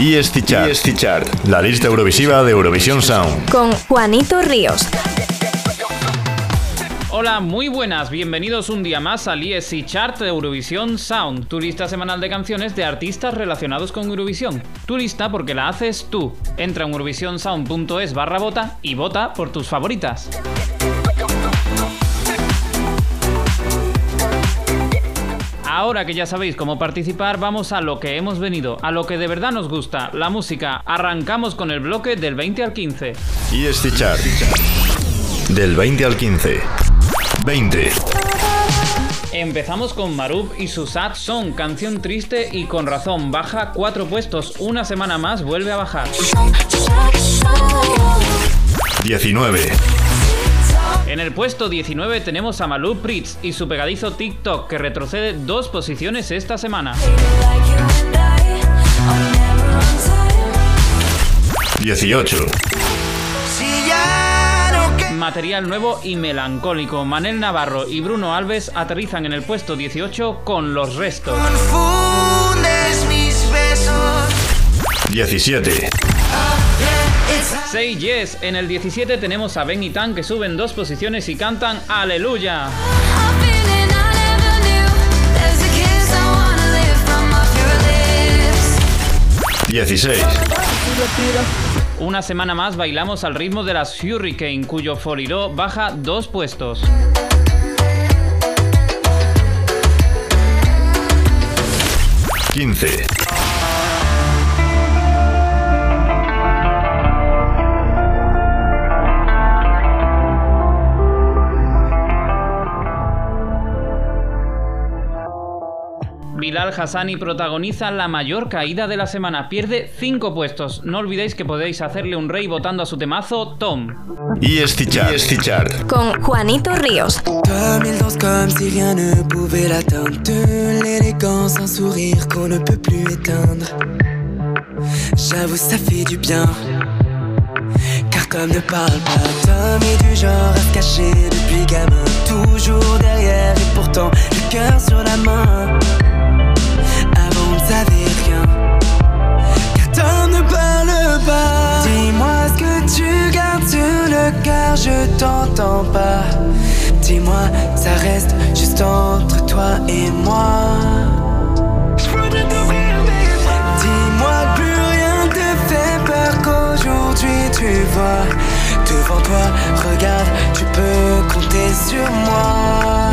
Y Chart, la lista eurovisiva de Eurovisión Sound. Con Juanito Ríos. Hola, muy buenas, bienvenidos un día más al ESC Chart de Eurovisión Sound, tu lista semanal de canciones de artistas relacionados con Eurovisión. Tu lista porque la haces tú. Entra en eurovisionsound.es barra vota y vota por tus favoritas. Ahora que ya sabéis cómo participar, vamos a lo que hemos venido, a lo que de verdad nos gusta, la música. Arrancamos con el bloque del 20 al 15. Y este chart. Del 20 al 15. 20. Empezamos con Marub y su Sad Song, canción triste y con razón, baja cuatro puestos, una semana más vuelve a bajar. 19. En el puesto 19 tenemos a Malou Pritz y su pegadizo TikTok que retrocede dos posiciones esta semana. 18. Material nuevo y melancólico. Manel Navarro y Bruno Alves aterrizan en el puesto 18 con los restos. 17. Say Yes. En el 17 tenemos a Ben y Tan que suben dos posiciones y cantan Aleluya. 16. Una semana más bailamos al ritmo de las Hurricane, cuyo Foliró baja dos puestos. 15. Bilal Hassani protagoniza la mayor caída de la semana. Pierde 5 puestos. No olvidéis que podéis hacerle un rey votando a su temazo Tom. Y Estichar. Y Con Juanito Ríos. 2002 comme si rien ne pouvait l'atteindre. De l'élégance, un sourire qu'on ne peut plus éteindre. J'avoue, ça fait du bien. Car comme ne parle pas, Tom est du genre à se cacher depuis gamin. Toujours derrière et pourtant le cœur sur la main. Dis-moi, ça reste juste entre toi et moi. Dis-moi plus rien te fait peur qu'aujourd'hui tu vois. Devant toi, regarde, tu peux compter sur moi.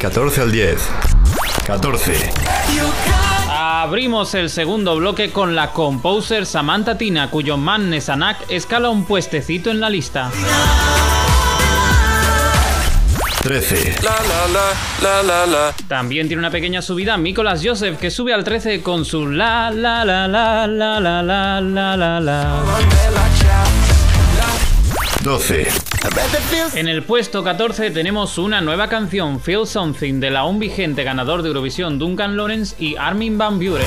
14 al 10. 14. Abrimos el segundo bloque con la composer Samantha Tina, cuyo man Nesanak escala un puestecito en la lista. 13. También tiene una pequeña subida Nicolas Joseph, que sube al 13 con su la la la la la la la la la la. 12. En el puesto 14 tenemos una nueva canción, Feel Something, de la aún vigente ganador de Eurovisión Duncan Lawrence y Armin Van Buren.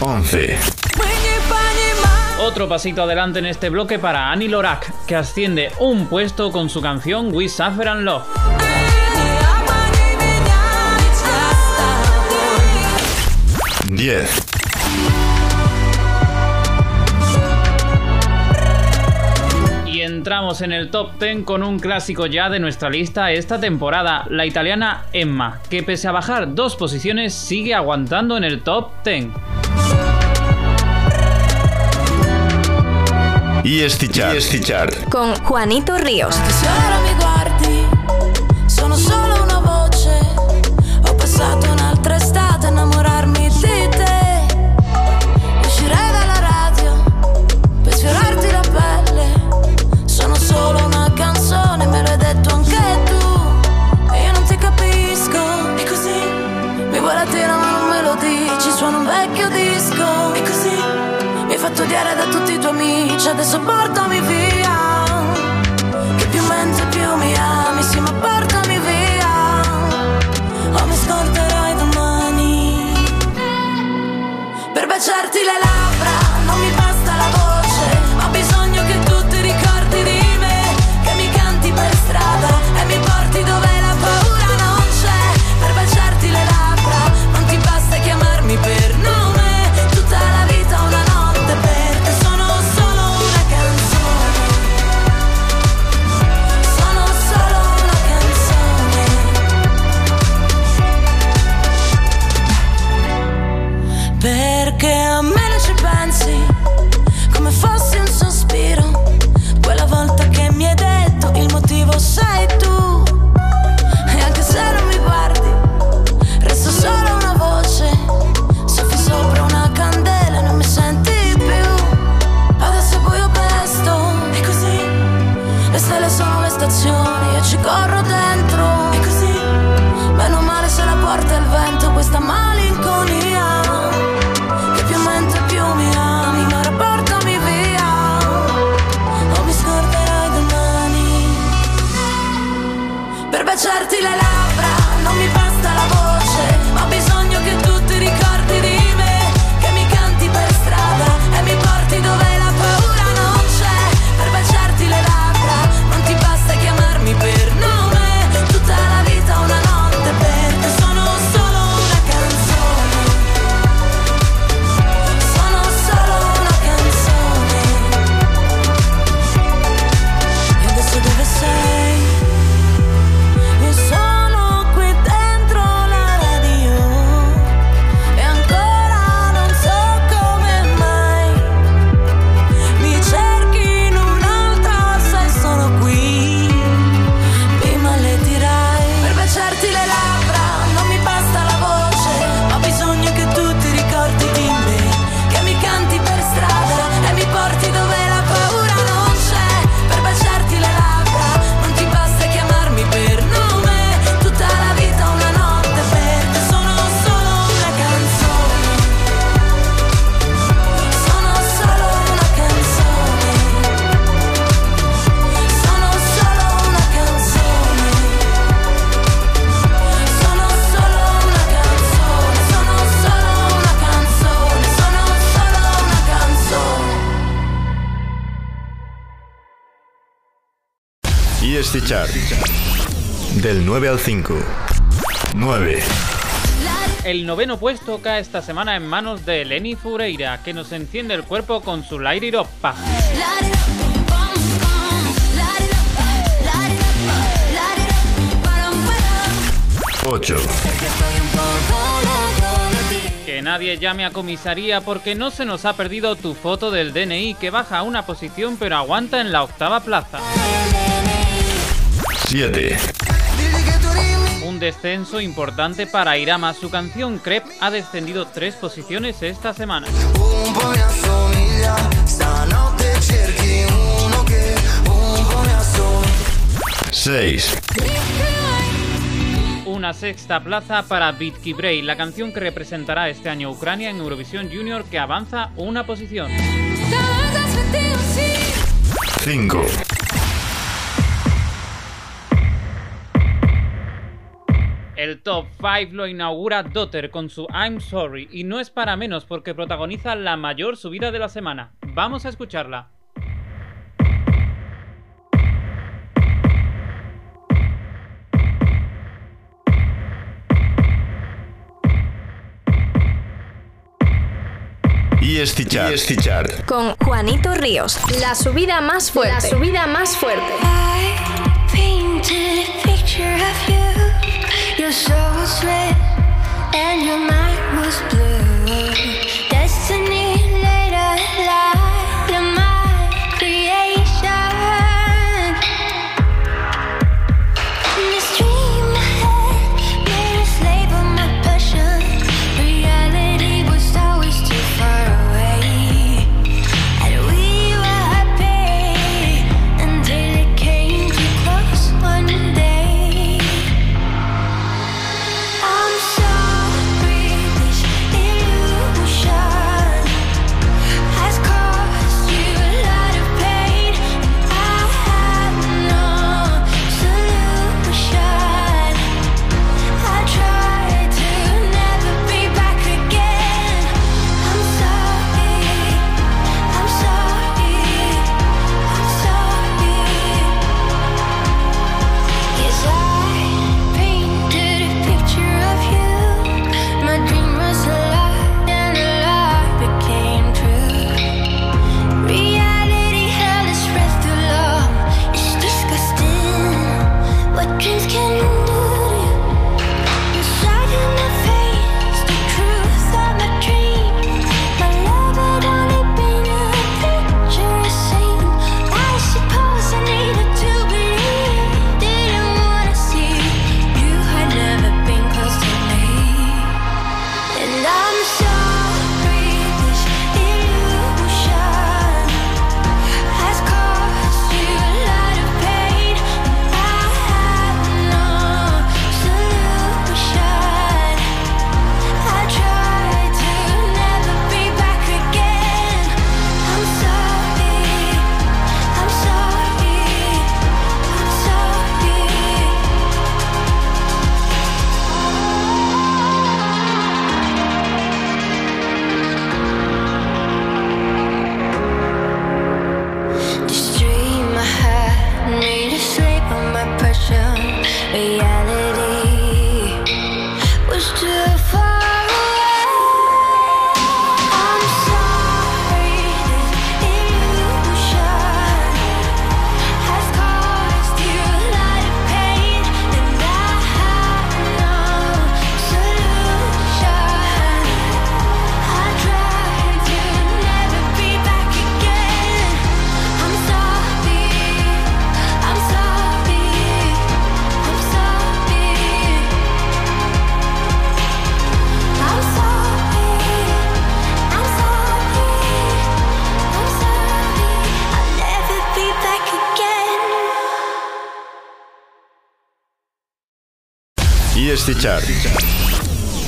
11. Otro pasito adelante en este bloque para Annie Lorak, que asciende un puesto con su canción We Suffer and Love. 10. Entramos en el top 10 con un clásico ya de nuestra lista esta temporada, la italiana Emma, que pese a bajar dos posiciones sigue aguantando en el top 10. Y este chart. este chart. con Juanito Ríos. Adesso portami via. Che più mentre più mi ami, sì ma portami via O mi scorderai domani Per baciarti le labbra Y este chart. Del 9 al 5. 9. El noveno puesto cae esta semana en manos de Lenny Fureira, que nos enciende el cuerpo con su Light It Up. Pa. Light it up, boom, boom. Light it up, light it up, light it up, param, param. 8. Perché estoy un poco loco de ti. Que Que nadie llame a comisaría porque no se nos ha perdido tu foto del DNI que baja a una posición pero aguanta en la octava plaza. 7. Un descenso importante para Irama. Su canción Crep ha descendido tres posiciones esta semana. 6. Una sexta plaza para Bitki Bray, la canción que representará este año Ucrania en Eurovisión Junior que avanza una posición. 5. El top 5 lo inaugura Dotter con su I'm Sorry y no es para menos porque protagoniza la mayor subida de la semana. Vamos a escucharla. ESC Chart. con Juanito Ríos. La subida más fuerte. La subida más fuerte. Your soul was red and your mind was blue.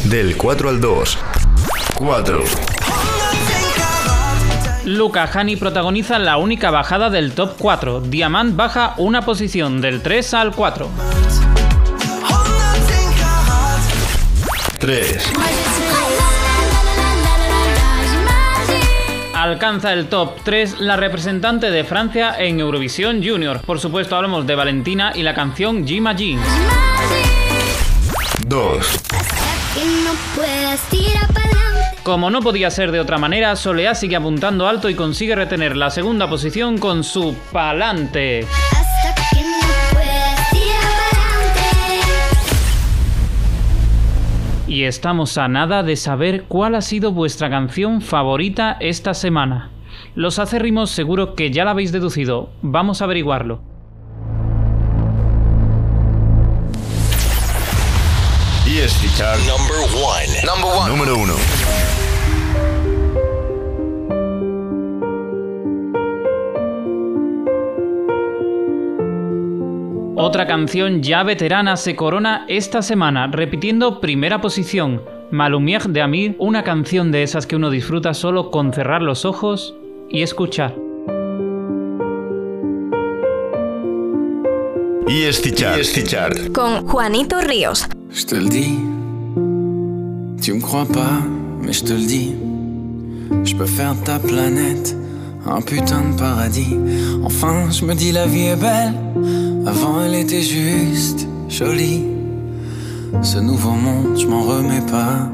Del 4 al 2. 4. Luca Hani protagoniza la única bajada del top 4. Diamant baja una posición del 3 al 4. 3. Alcanza el top 3 la representante de Francia en Eurovisión Junior. Por supuesto hablamos de Valentina y la canción Jima Jeans. 2. Que no puedas tirar para adelante. Como no podía ser de otra manera, Soleá sigue apuntando alto y consigue retener la segunda posición con su Palante. Y estamos a nada de saber cuál ha sido vuestra canción favorita esta semana. Los acérrimos seguro que ya la habéis deducido. Vamos a averiguarlo. Chart Number one. Number one. número 1. Otra canción ya veterana se corona esta semana, repitiendo primera posición. Malumier de Amir, una canción de esas que uno disfruta solo con cerrar los ojos y escuchar. ESC Chart. ESC Chart. Con Juanito Ríos. Te le dis, tu me crois pas, mais je te le dis. Je peux faire ta planète un putain de paradis. Enfin, je me dis la vie est belle. Avant, elle était juste jolie. Ce nouveau monde, je m'en remets pas.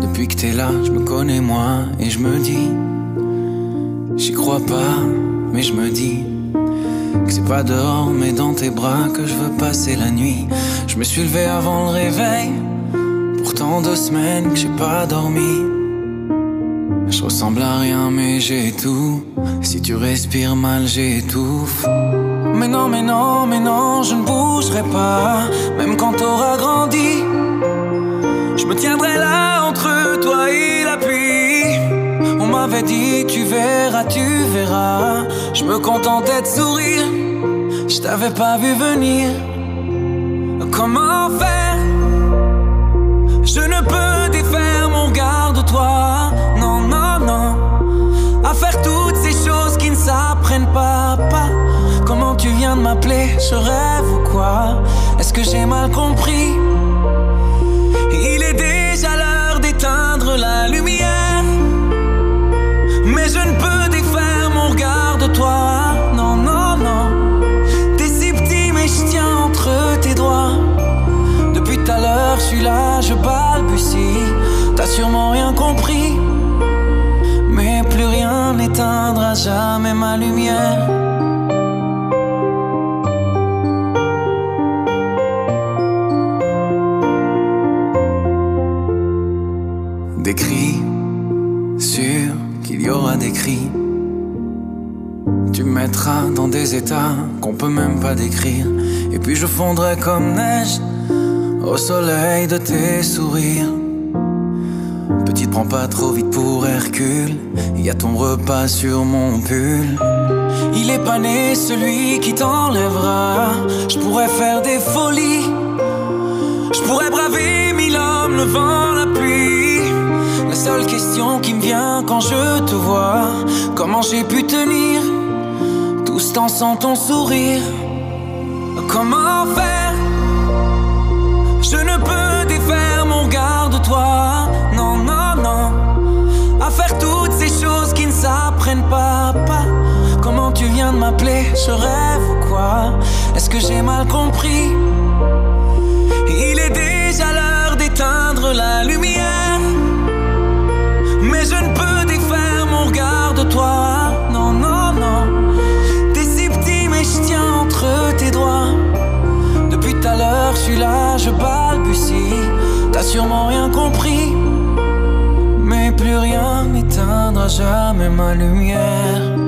Depuis que t'es là, je me connais moi et je me dis, j'y crois pas, mais je me dis que c'est pas dehors, mais dans tes bras que je veux passer la nuit. Je me suis levé avant le réveil. Deux semaines que j'ai pas dormi. Je ressemble à rien, mais j'ai tout. Si tu respires mal, j'étouffe. Mais non, mais non, mais non, je ne bougerai pas. Même quand t'auras grandi, je me tiendrai là entre toi et la pluie. On m'avait dit, tu verras, tu verras. Je me contentais de sourire. Je t'avais pas vu venir. Comment faire Je ne peux défaire mon regard de toi. Non, non, non. À faire toutes ces choses qui ne s'apprennent pas, pas. Comment tu viens de m'appeler? Je rêve ou quoi? Est-ce que j'ai mal compris? T'as sûrement rien compris. Mais plus rien n'éteindra jamais ma lumière. Des cris, sûr qu'il y aura des cris. Tu me mettras dans des états qu'on peut même pas décrire. Et puis je fondrai comme neige au soleil de tes sourires. Petite, prends pas trop vite pour Hercule. Y a ton repas sur mon pull. Il est pas né celui qui t'enlèvera. Je pourrais faire des folies. Je pourrais braver mille hommes, le vent, la pluie. La seule question qui me vient quand je te vois, comment j'ai pu tenir tout ce temps sans ton sourire? Comment faire? Je ne peux défaire mon regard de toi. Je rêve ou quoi Est-ce que j'ai mal compris Il est déjà l'heure d'éteindre la lumière. Mais je ne peux défaire mon regard de toi. Non, non, non. T'es si petit, mais je tiens entre tes doigts. Depuis tout à l'heure, je suis là, je balbutie. T'as sûrement rien compris. Mais plus rien n'éteindra jamais ma lumière.